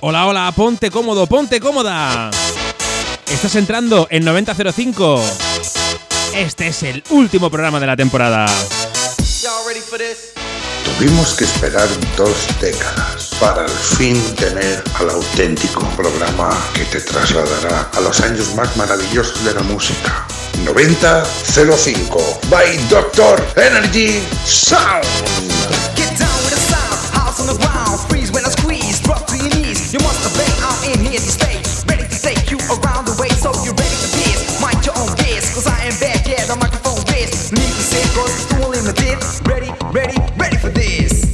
Hola, hola, ponte cómodo, ponte cómoda. Estás entrando en 9005. Este es el último programa de la temporada. Tuvimos que esperar dos décadas para al fin tener al auténtico programa que te trasladará a los años más maravillosos de la música. 9005 by Doctor Energy Sound. music. Ready, for this.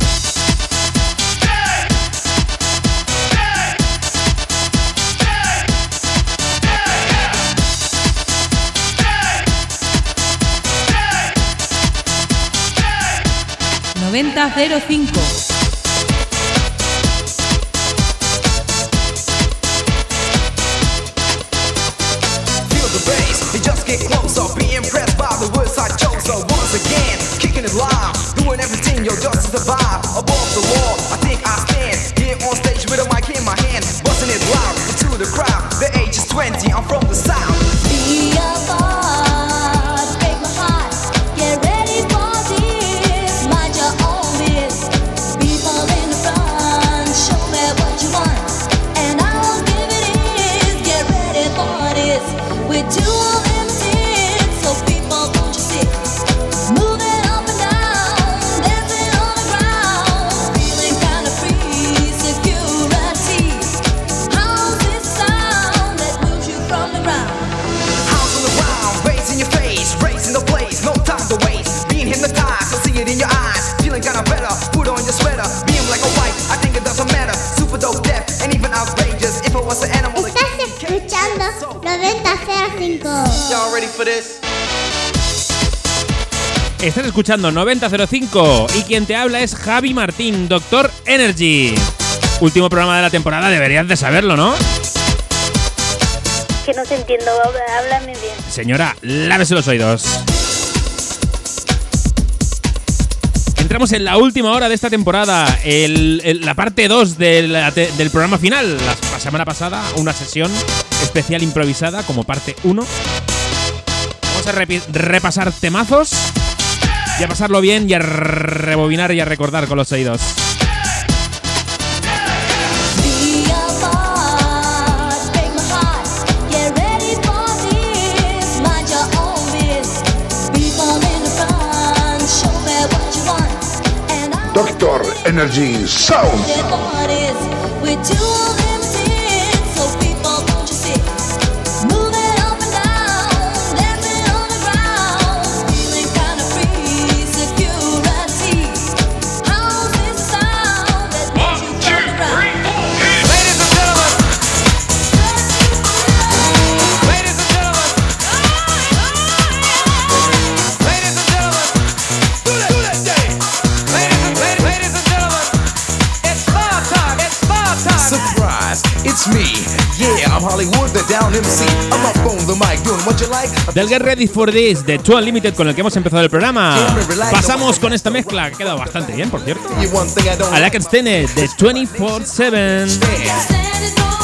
To survive. Above the law, I think I stand here on stage with a mic in my hand, busting it loud into the crowd. The age is 20, I'm from the escuchando 9005 y quien te habla es Javi Martín, Doctor Energy. Último programa de la temporada, deberías de saberlo, ¿no? Que no te entiendo, háblame bien. Señora, lávese los oídos. Entramos en la última hora de esta temporada, el- el- la parte 2 del, del programa final. La, semana pasada, una sesión especial improvisada como parte 1. Vamos a repasar temazos y a pasarlo bien y a rebobinar y a recordar con los oídos. Be a boss, Del Get Ready for This de Two Unlimited con el que hemos empezado el programa. Pasamos con esta mezcla que ha quedado bastante bien, por cierto. A la que de 24-7.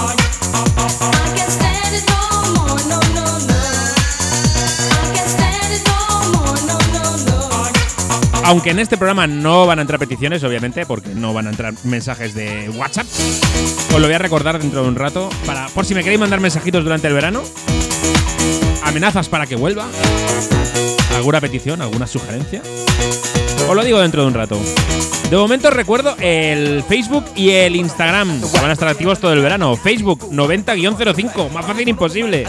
Aunque en este programa no van a entrar peticiones, obviamente, porque no van a entrar mensajes de WhatsApp. Os lo voy a recordar dentro de un rato. Para, por si me queréis mandar mensajitos durante el verano. Amenazas para que vuelva. ¿Alguna petición? ¿Alguna sugerencia? Os lo digo dentro de un rato. De momento recuerdo el Facebook y el Instagram, que van a estar activos todo el verano. Facebook 90-05, más fácil imposible.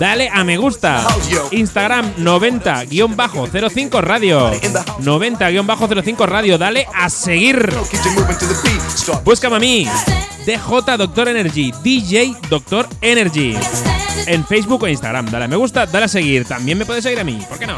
Dale a me gusta. Instagram 90-05 radio. 90-05 radio. Dale a seguir. Búscame a mí. DJ Doctor Energy. DJ Doctor Energy. En Facebook o Instagram. Dale a me gusta, dale a seguir. También me puedes seguir a mí. ¿Por qué no?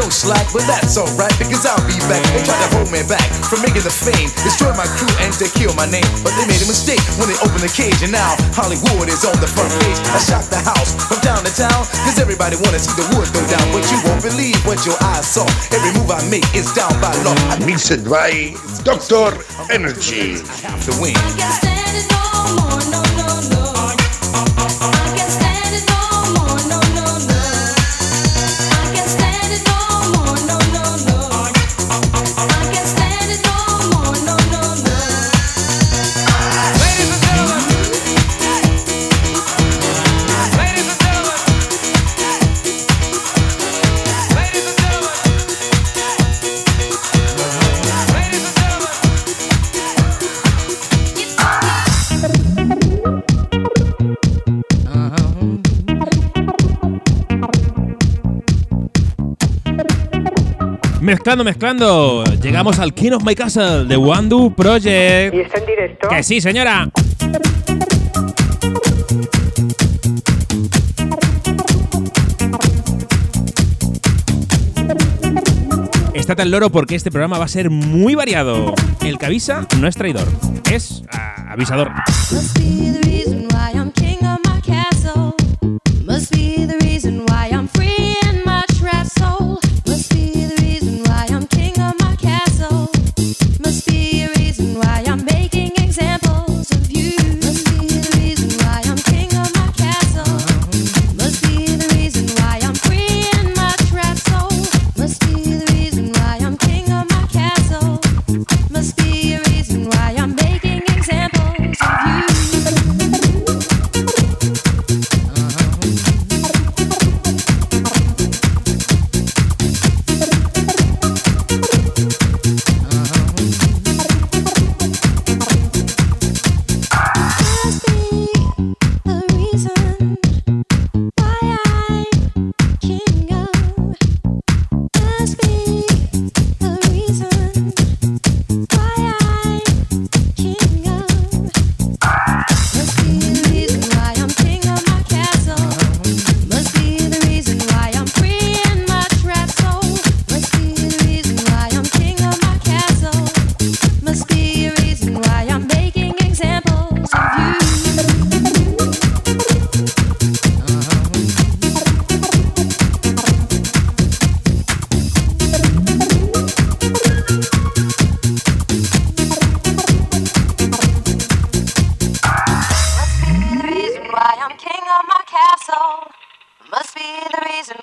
No slack, but that's alright because I'll be back. They tried to hold me back from making the fame, destroy my crew and to kill my name. But they made a mistake when they opened the cage, and now Hollywood is on the front page. I shocked the house from town to town because everybody wanna see the wood go down. But you won't believe what your eyes saw. Every move I make is down by law. I Mixed by Doctor Energy. I have to win. Mezclando, mezclando. Llegamos al King of My Castle de Wandu Project. ¿Y está en directo? Que sí, señora. Estate al loro porque este programa va a ser muy variado. El que avisa no es traidor, es ah, avisador.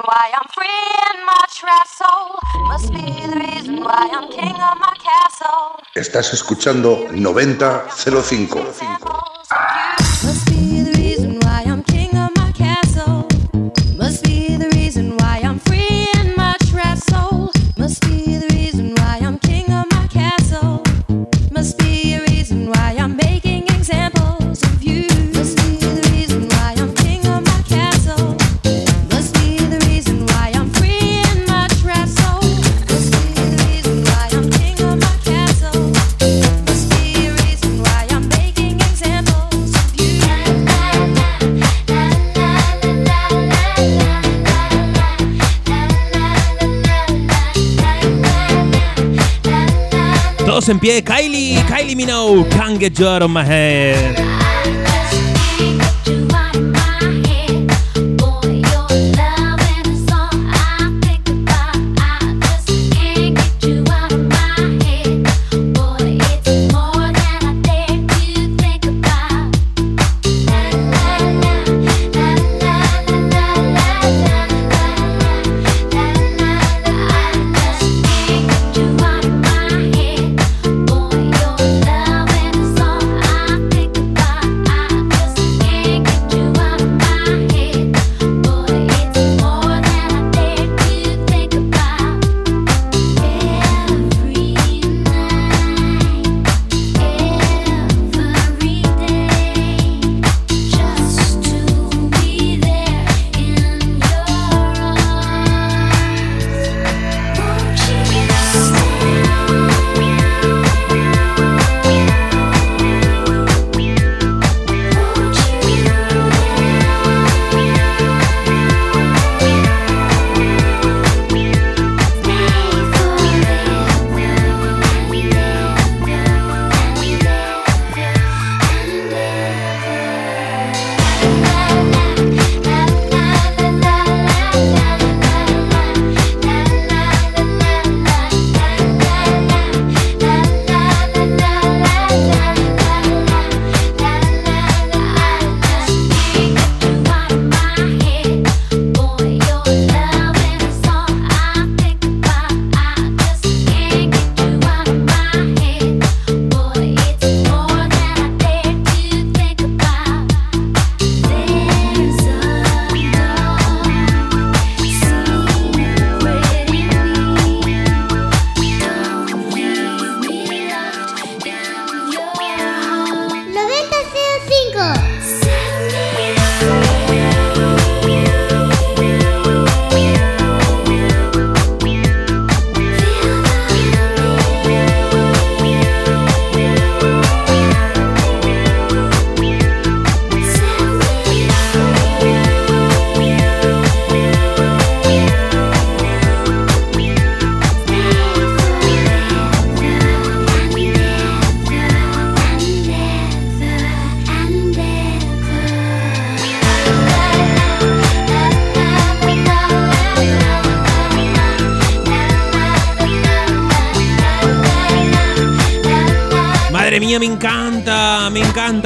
why I'm free in my. Must be the reason why I'm king of my castle. Estás escuchando 9005. 05. En pie. Kylie, Kylie Minogue, Can't Get You Out of My Head.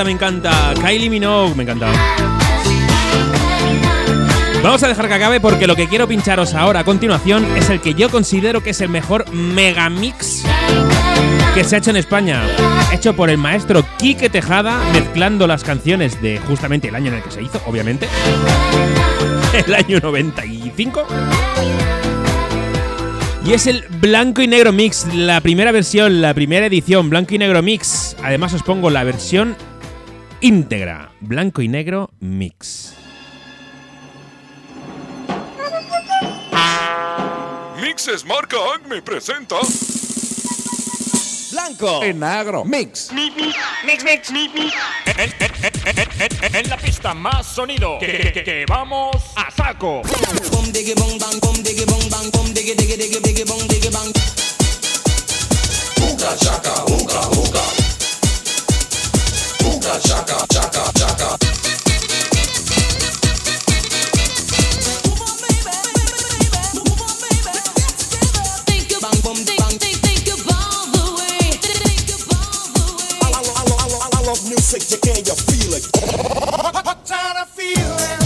Me encanta. Kylie Minogue, me encanta. Vamos a dejar que acabe porque lo que quiero pincharos ahora a continuación es el que yo considero que es el mejor megamix que se ha hecho en España. Hecho por el maestro Quique Tejada, mezclando las canciones de justamente el año en el que se hizo, obviamente. El año 95. Y es el blanco y negro mix, la primera versión, la primera edición, blanco y negro mix. Además os pongo la versión íntegra, blanco y negro mix. Mixes Marca Acme presenta. Blanco y negro mix. Mix, mix, En, en la pista más sonido. Que, que- que- que vamos a saco. I music, you can you feel it? What kind of feeling?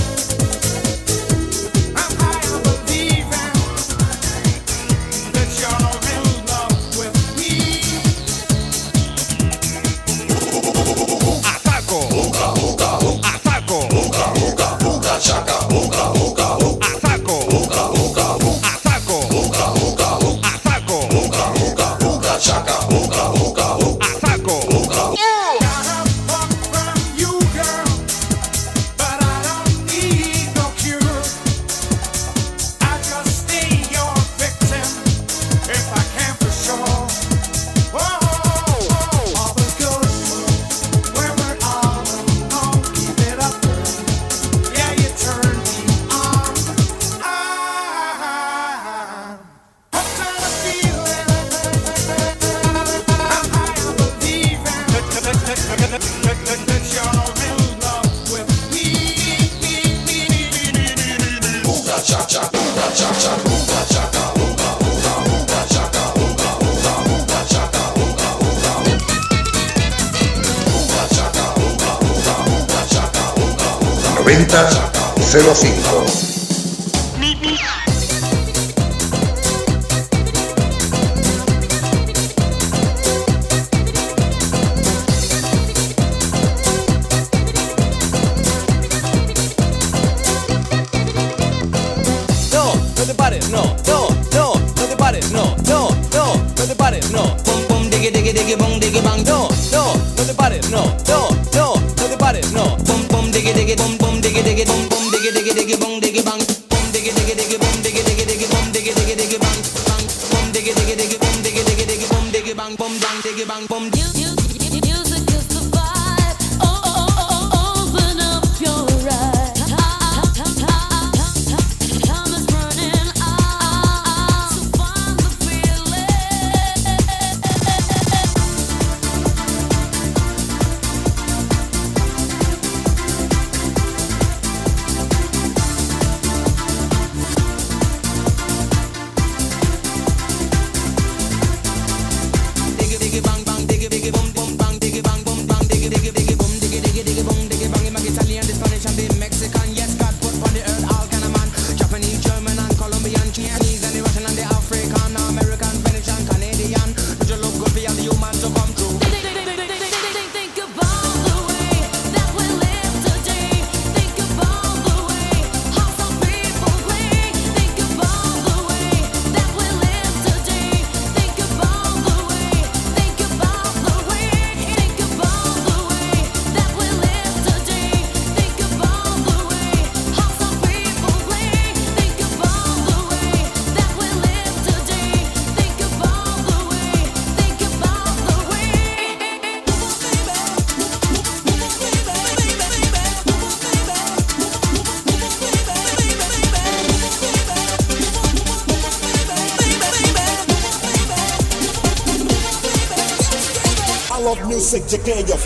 again, you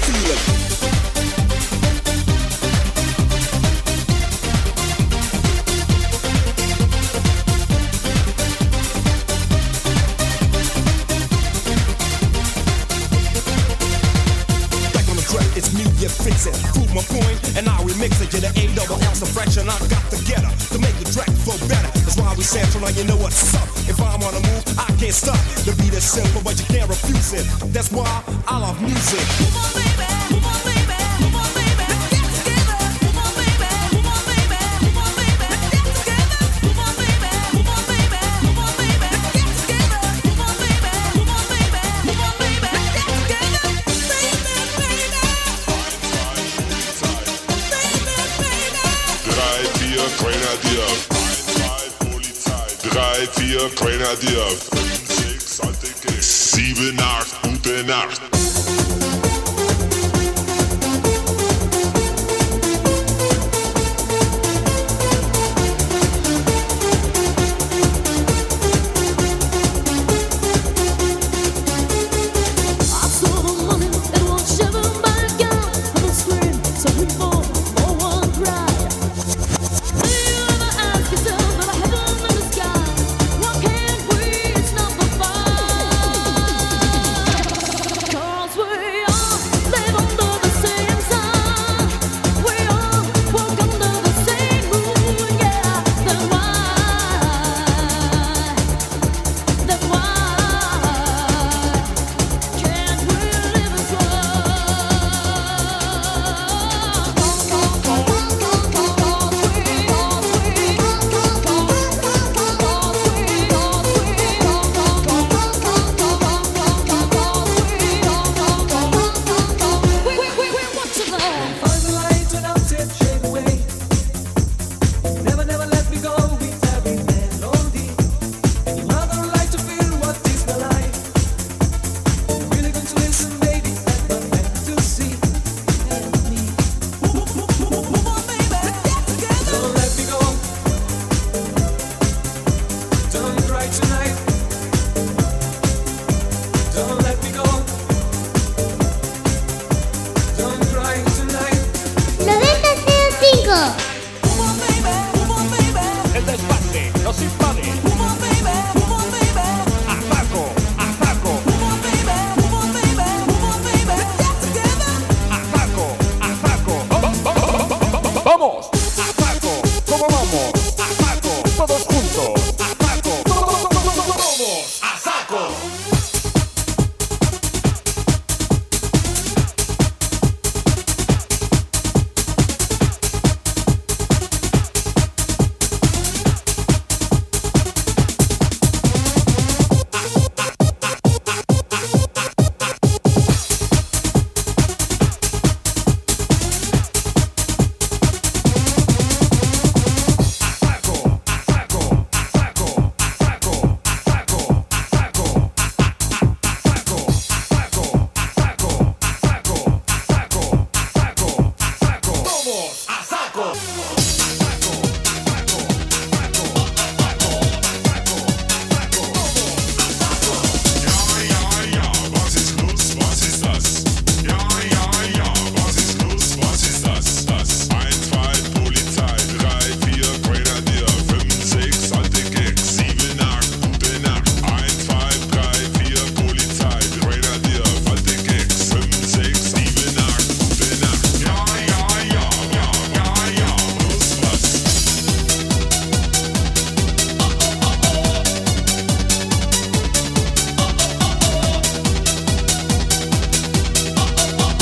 drei, vier, keiner dir. Fünf, sechs, alte Sieben, acht, gute Nacht.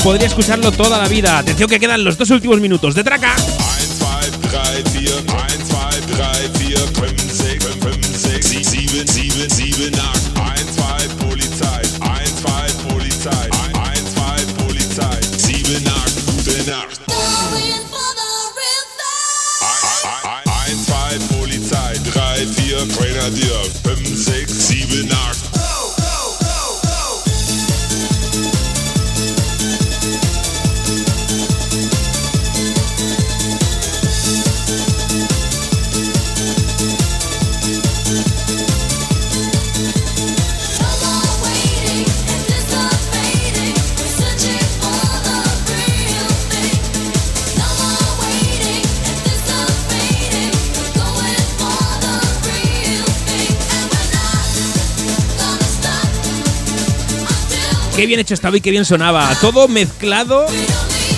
Podría escucharlo toda la vida. Atención que quedan los dos últimos minutos de traca. 1, 2, bien hecho estaba y qué bien sonaba. Todo mezclado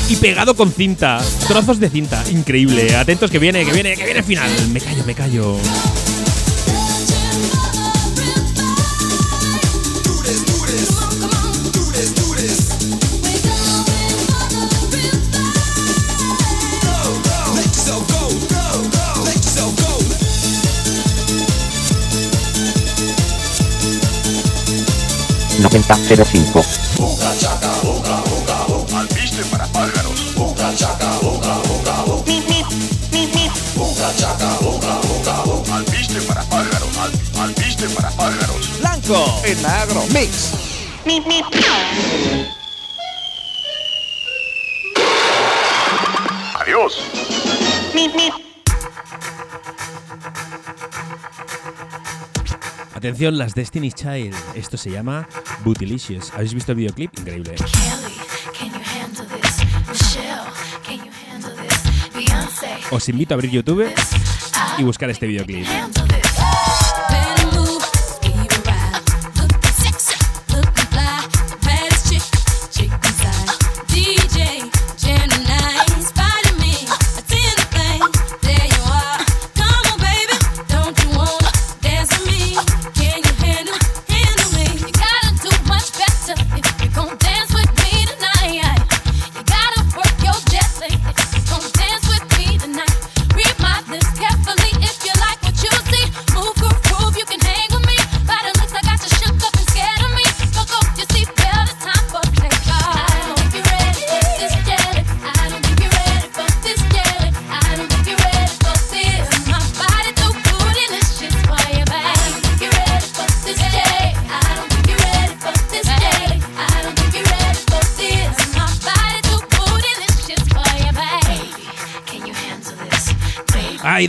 y pegado con cinta. Trozos de cinta. Increíble. Atentos que viene, que viene, que viene final. Me callo, me callo. 9005. Alpiste para pájaros. Alpiste para pájaros. Al- Alpiste para pájaros. Blanco y negro. Mix. Adiós. Atención, las Destiny Child. Esto se llama Bootylicious. ¿Habéis visto el videoclip? Increíble. Os invito a abrir YouTube y buscar este videoclip.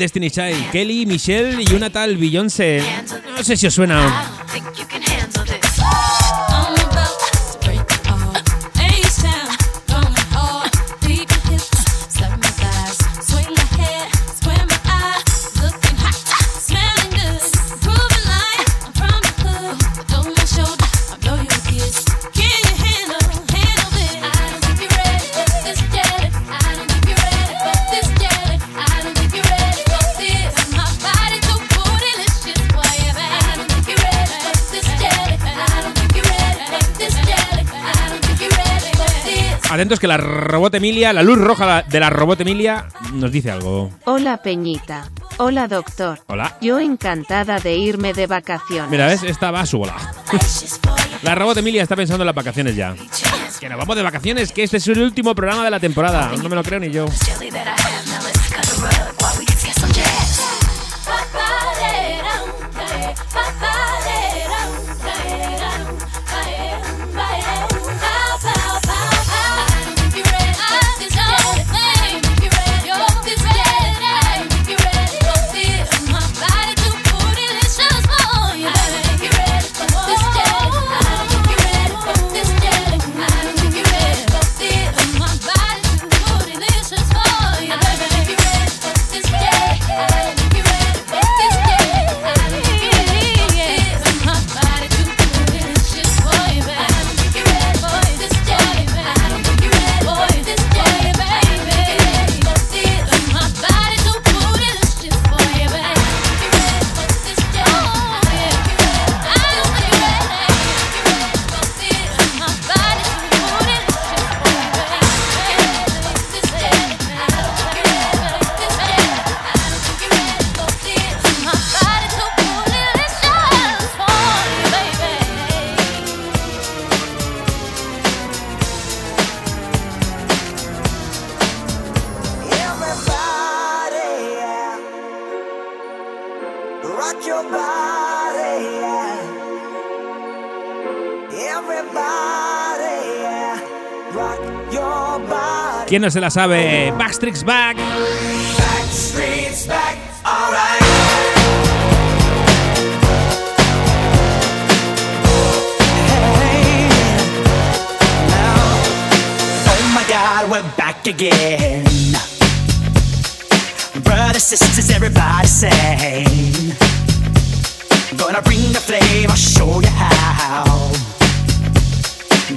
Destiny Child. Kelly, Michelle y una tal Beyoncé. No sé si os suena. Atentos que la robot Emilia, la luz roja de la robot Emilia, nos dice algo. Hola Peñita. Hola doctor. Hola. Yo encantada de irme de vacaciones. Mira, ¿ves? Esta va a su bola. La robot Emilia está pensando en las vacaciones ya. Que nos vamos de vacaciones, que este es el último programa de la temporada. No me lo creo ni yo. ¿Quién no se la sabe? Backstreet's Back. Backstreet's Back, alright. Hey, oh my God, we're back again.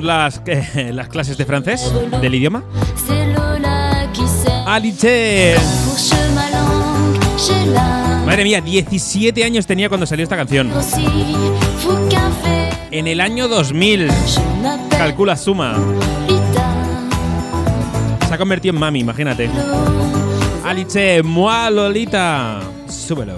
las, eh, las clases de francés, del idioma. Alice. Madre mía, 17 años tenía cuando salió esta canción. En el año 2000. Calcula suma. Se ha convertido en mami, imagínate. Alice, moi Lolita. Súbelo.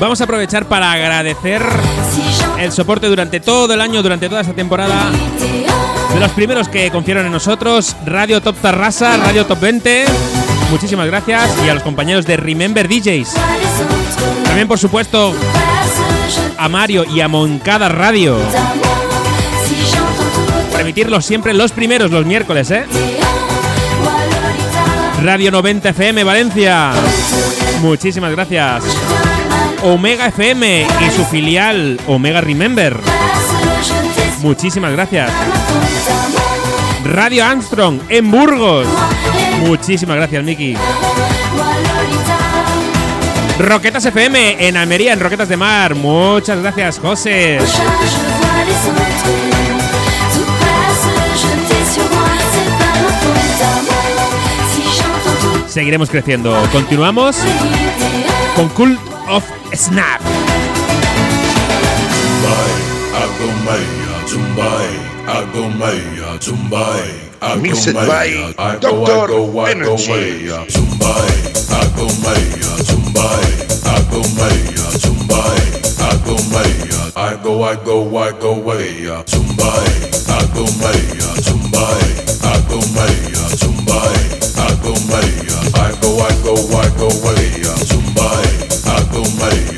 Vamos a aprovechar para agradecer el soporte durante todo el año, durante toda esta temporada. De los primeros que confiaron en nosotros, Radio Top Tarrasa, Radio Top 20. Muchísimas gracias y a los compañeros de Remember DJs. También, por supuesto, a Mario y a Moncada Radio. Por emitirlos siempre los primeros, los miércoles, ¿eh? Radio 90 FM Valencia. Muchísimas gracias. Omega FM y su filial Omega Remember. Muchísimas gracias. Radio Armstrong en Burgos. Muchísimas gracias, Miki. Roquetas FM en Almería, en Roquetas de Mar. Muchas gracias, José. Seguiremos creciendo. Continuamos con Cult of snap. Music by Dr. Energy. Tumbai, Agomaya, Tumbai, Agomaya, Tumbai, Agomaya. I go, I go, I go way. Tumbai, Agomaya, I Agomaya, Tumbai, Agomaya. I go, I go, I go way. Tumbai. Acompanhe.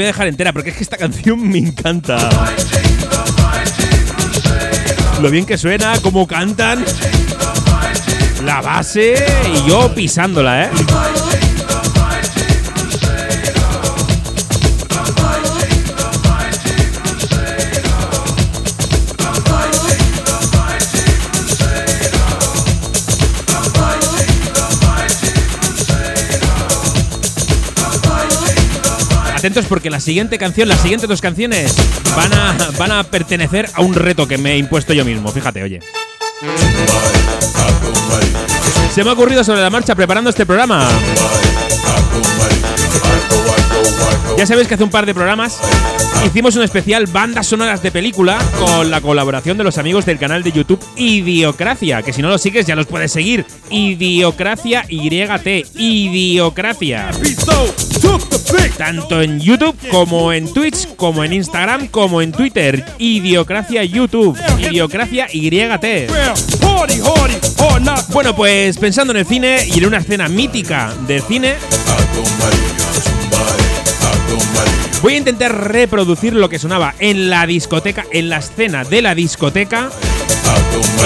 voy a dejar entera porque es que esta canción me encanta. Lo bien que suena, cómo cantan, la base y yo pisándola, ¿eh? Atentos porque la siguiente canción, las siguientes dos canciones van a, van a pertenecer a un reto que me he impuesto yo mismo. Fíjate, oye. Se me ha ocurrido sobre la marcha preparando este programa. Ya sabéis que hace un par de programas hicimos un especial bandas sonoras de película con la colaboración de los amigos del canal de YouTube Idiocracia, que si no lo sigues ya los puedes seguir. Idiocracia YT, Idiocracia. Tanto en YouTube como en Twitch, como en Instagram, como en Twitter. Idiocracia YouTube, Idiocracia YT. Bueno, pues pensando en el cine y en una escena mítica del cine, voy a intentar reproducir lo que sonaba en la discoteca, en la escena de la discoteca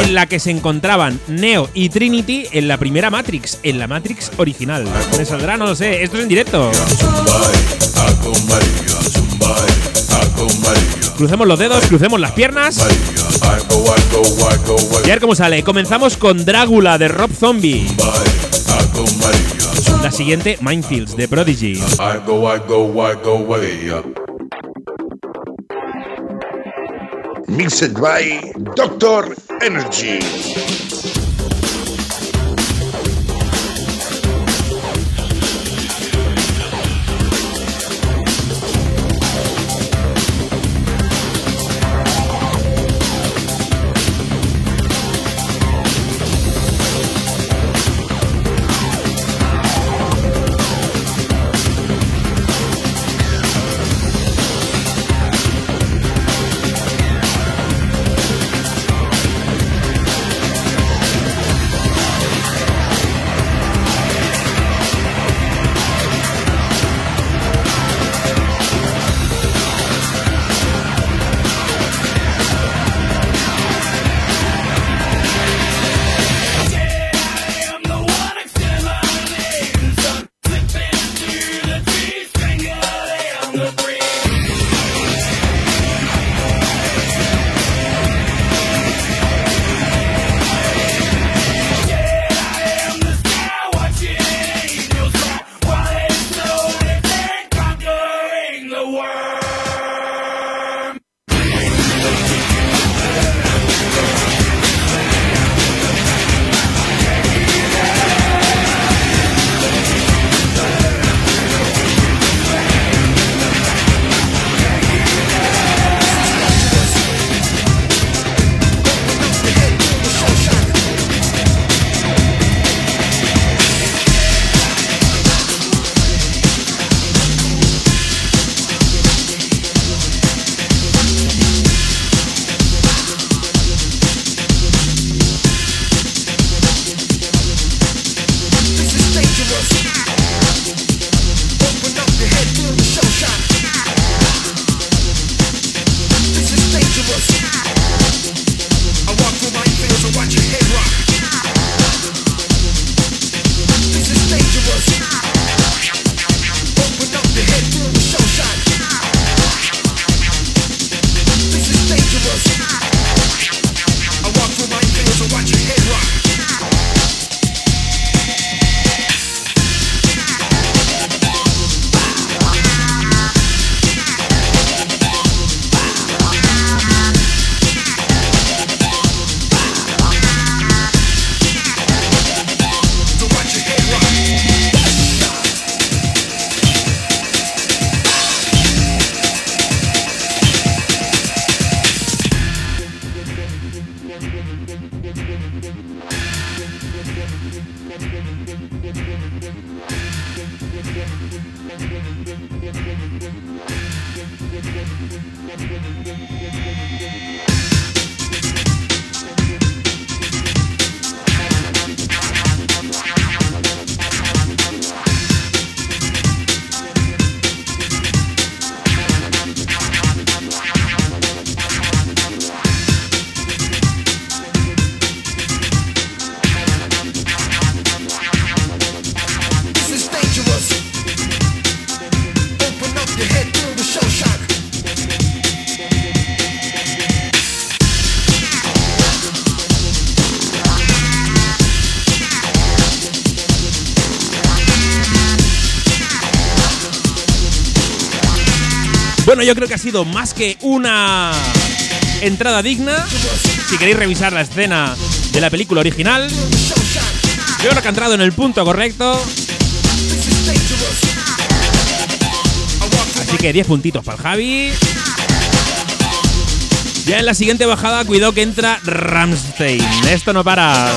en la que se encontraban Neo y Trinity en la primera Matrix, en la Matrix original. ¿Me saldrá? No lo sé. Esto es en directo. Crucemos los dedos, crucemos las piernas. Y a ver cómo sale. Comenzamos con Drácula de Rob Zombie. La siguiente, Minefields de Prodigy. I go, I go, I go way up. Mixed by Doctor Energy. Yo creo que ha sido más que una entrada digna. Si queréis revisar la escena de la película original, yo creo que ha entrado en el punto correcto. Así que 10 puntitos para el Javi. Ya en la siguiente bajada, cuidado que entra Ramstein. Esto no para.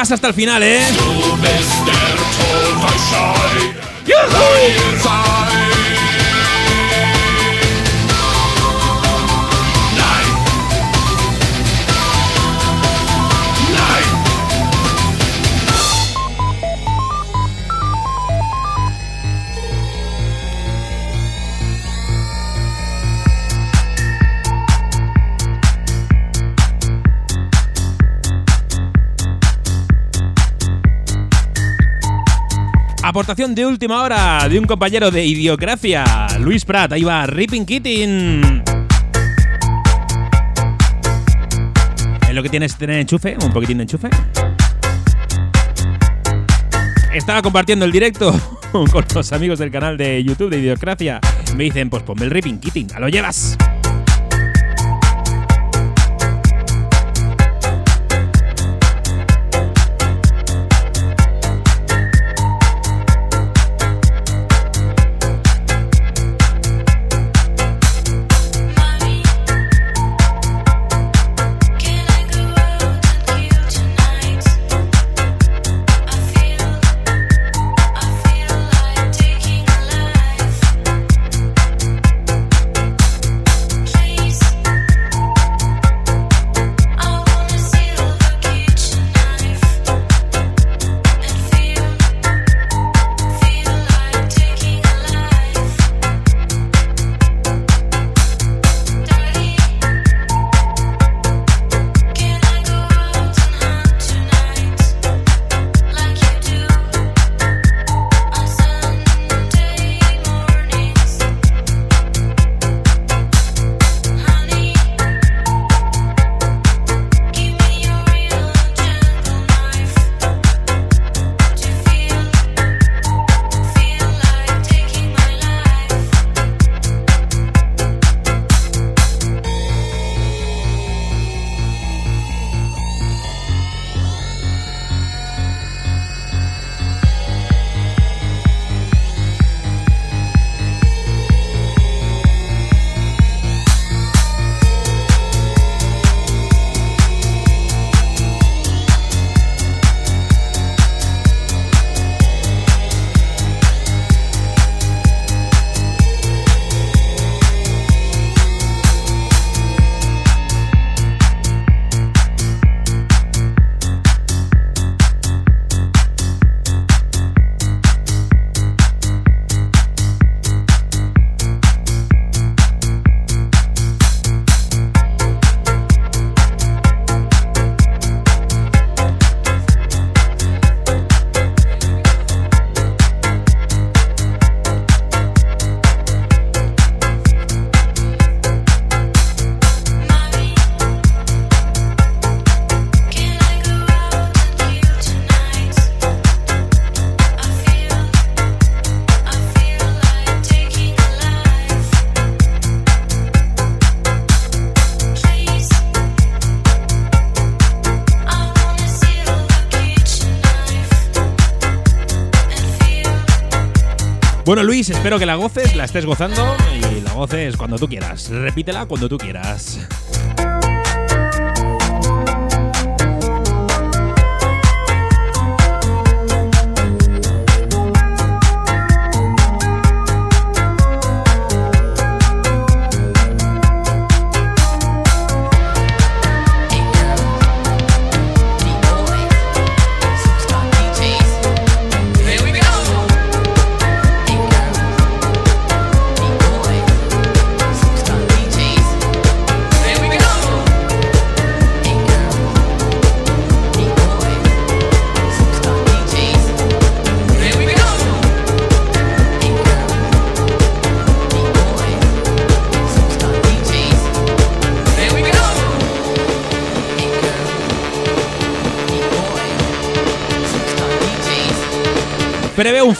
Hasta el final, ¿eh? Aportación de última hora de un compañero de Idiocracia, Luis Prat. Ahí va, Ripping Kitting. Es lo que tienes tener enchufe, un poquitín de enchufe. Estaba compartiendo el directo con los amigos del canal de YouTube de Idiocracia. Me dicen, pues ponme el Ripping Kitting, a lo llevas. Bueno, Luis, espero que la goces, la estés gozando y la goces cuando tú quieras. Repítela cuando tú quieras.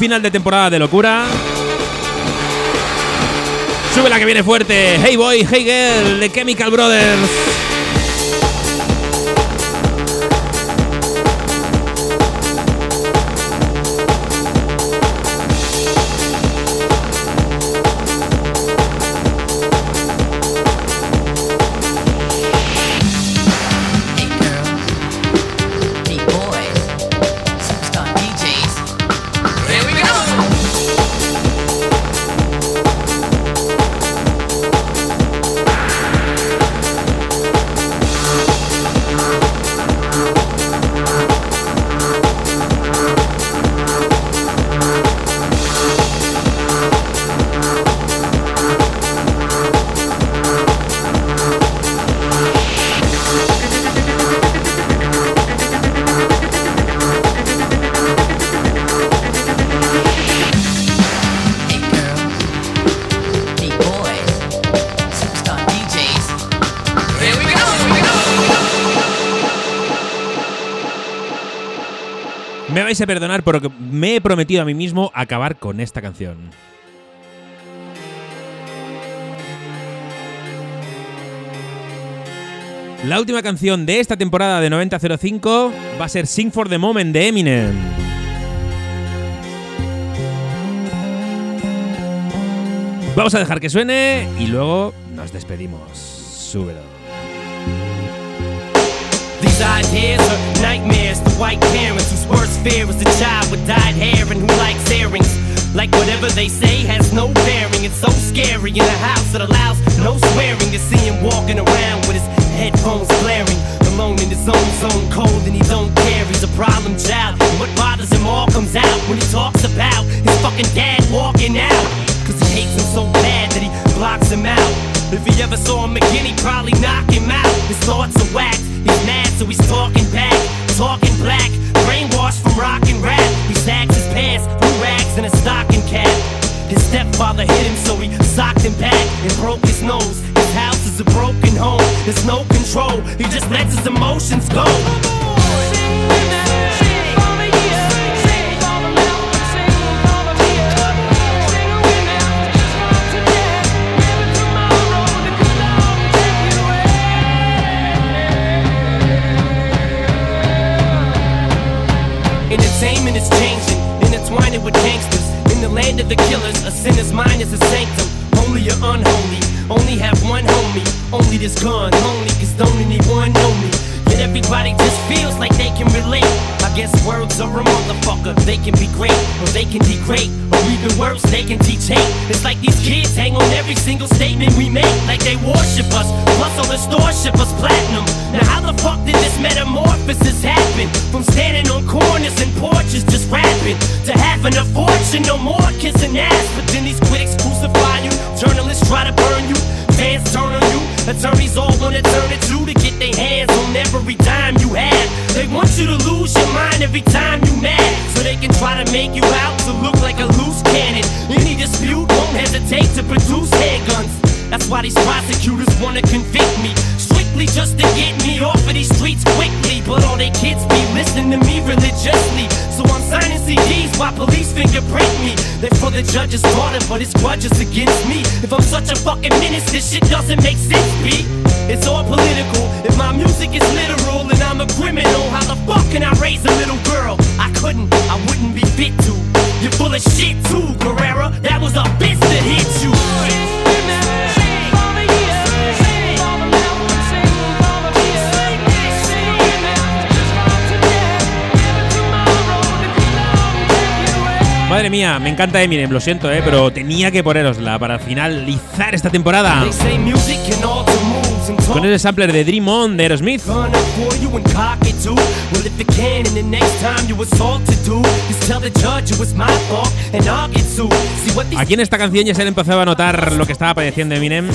Final de temporada de locura. Sube la que viene fuerte. Hey Boy, Hey Girl, de Chemical Brothers. A perdonar porque me he prometido a mí mismo acabar con esta canción. La última canción de esta temporada de 9005 va a ser Sing for the Moment de Eminem. Vamos a dejar que suene y luego nos despedimos. Súbelo. These ideas are nightmares to white parents whose worst fear is a child with dyed hair and who likes earrings. Like whatever they say has no bearing. It's so scary in a house that allows no swearing to see him walking around with his headphones blaring. Alone in his own zone, cold and he don't care. He's a problem child. What bothers him all comes out when he talks about his fucking dad walking out. Cause he hates him so bad that he blocks him out. If he ever saw him again, he'd probably knock him out. His thoughts are whacked. He's mad, so he's talking back, talking black. Brainwashed from rock and rap. He sags his pants, blue rags, and a stocking cap. His stepfather hit him, so he socked him back and broke his nose. His house is a broken home. There's no control. He just lets his emotions go. The killers, a sinner's mind is a sanctum. Only you're unholy, only have one homie. Only this gun, only cause don't anyone know me. Yet everybody just feels like they can relate. I guess words are a motherfucker. They can be great, or they can degrade, or even worse, they can teach hate. It's like these kids hang on every single statement we make, like they worship us. Plus, all the store us platinum. Now, how the fuck did this metamorphosis happen? From standing on corners and porches just rapping to having a fortune, no more kissing ass. But then these critics crucify you, journalists try to burn you, fans turn on you, attorneys all wanna turn it to to get their hands on every dime you have. They want you to lose your mind every time you mad, so they can try to make you out to look like a loose cannon. Any dispute won't hesitate to produce handguns. That's why these prosecutors wanna convict me. Just to get me off of these streets quickly. But all they kids be listening to me religiously. So I'm signing CDs while police fingerprint me. They're for the judge's daughter, but it's grudges against me. If I'm such a fucking menace, this shit doesn't make sense, B. It's all political. If my music is literal and I'm a criminal, how the fuck can I raise a little girl? I couldn't, I wouldn't be fit to. You're full of shit too, Guerrero. That was a bitch that hit you. Madre mía, me encanta Eminem, lo siento, eh, pero tenía que ponerosla para finalizar esta temporada. Con ese sampler de Dream On de Aerosmith. Aquí en esta canción ya se le empezaba a notar lo que estaba padeciendo Eminem.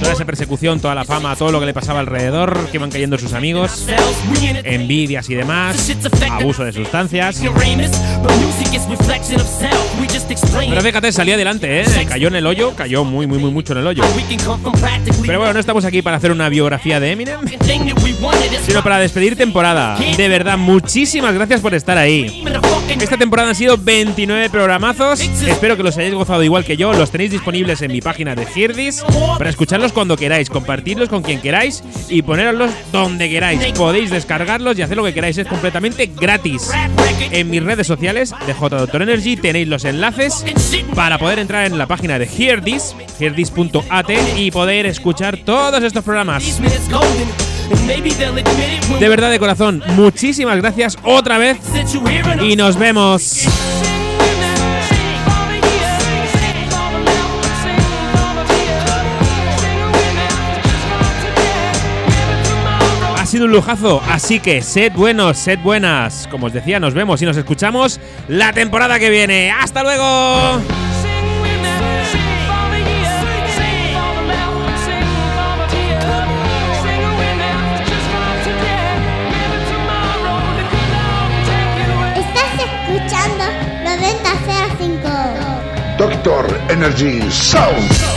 Toda esa persecución, toda la fama, todo lo que le pasaba alrededor, que iban cayendo sus amigos, envidias y demás, abuso de sustancias. Pero fíjate, salía adelante, ¿eh? Cayó en el hoyo, cayó muy, muy, muy mucho en el hoyo. Pero bueno, no estamos aquí para hacer una biografía de Eminem, sino para despedir temporada. De verdad, muchísimas gracias por estar ahí. Esta temporada han sido 29 programazos. Espero que los hayáis gozado igual que yo. Los tenéis disponibles en mi página de Hirdis para escucharlos cuando queráis, compartirlos con quien queráis y ponerlos donde queráis. Podéis descargarlos y hacer lo que queráis. Es completamente gratis. En mis redes sociales de J Doctor Energy tenéis los enlaces para poder entrar en la página de Hirdis, hirdis.at y poder escuchar todos estos programas. De verdad, de corazón, muchísimas gracias otra vez y nos vemos. Ha sido un lujazo, así que sed buenos, sed buenas. Como os decía, nos vemos y nos escuchamos la temporada que viene. ¡Hasta luego! Escuchando 9005. Doctor Energy Sound.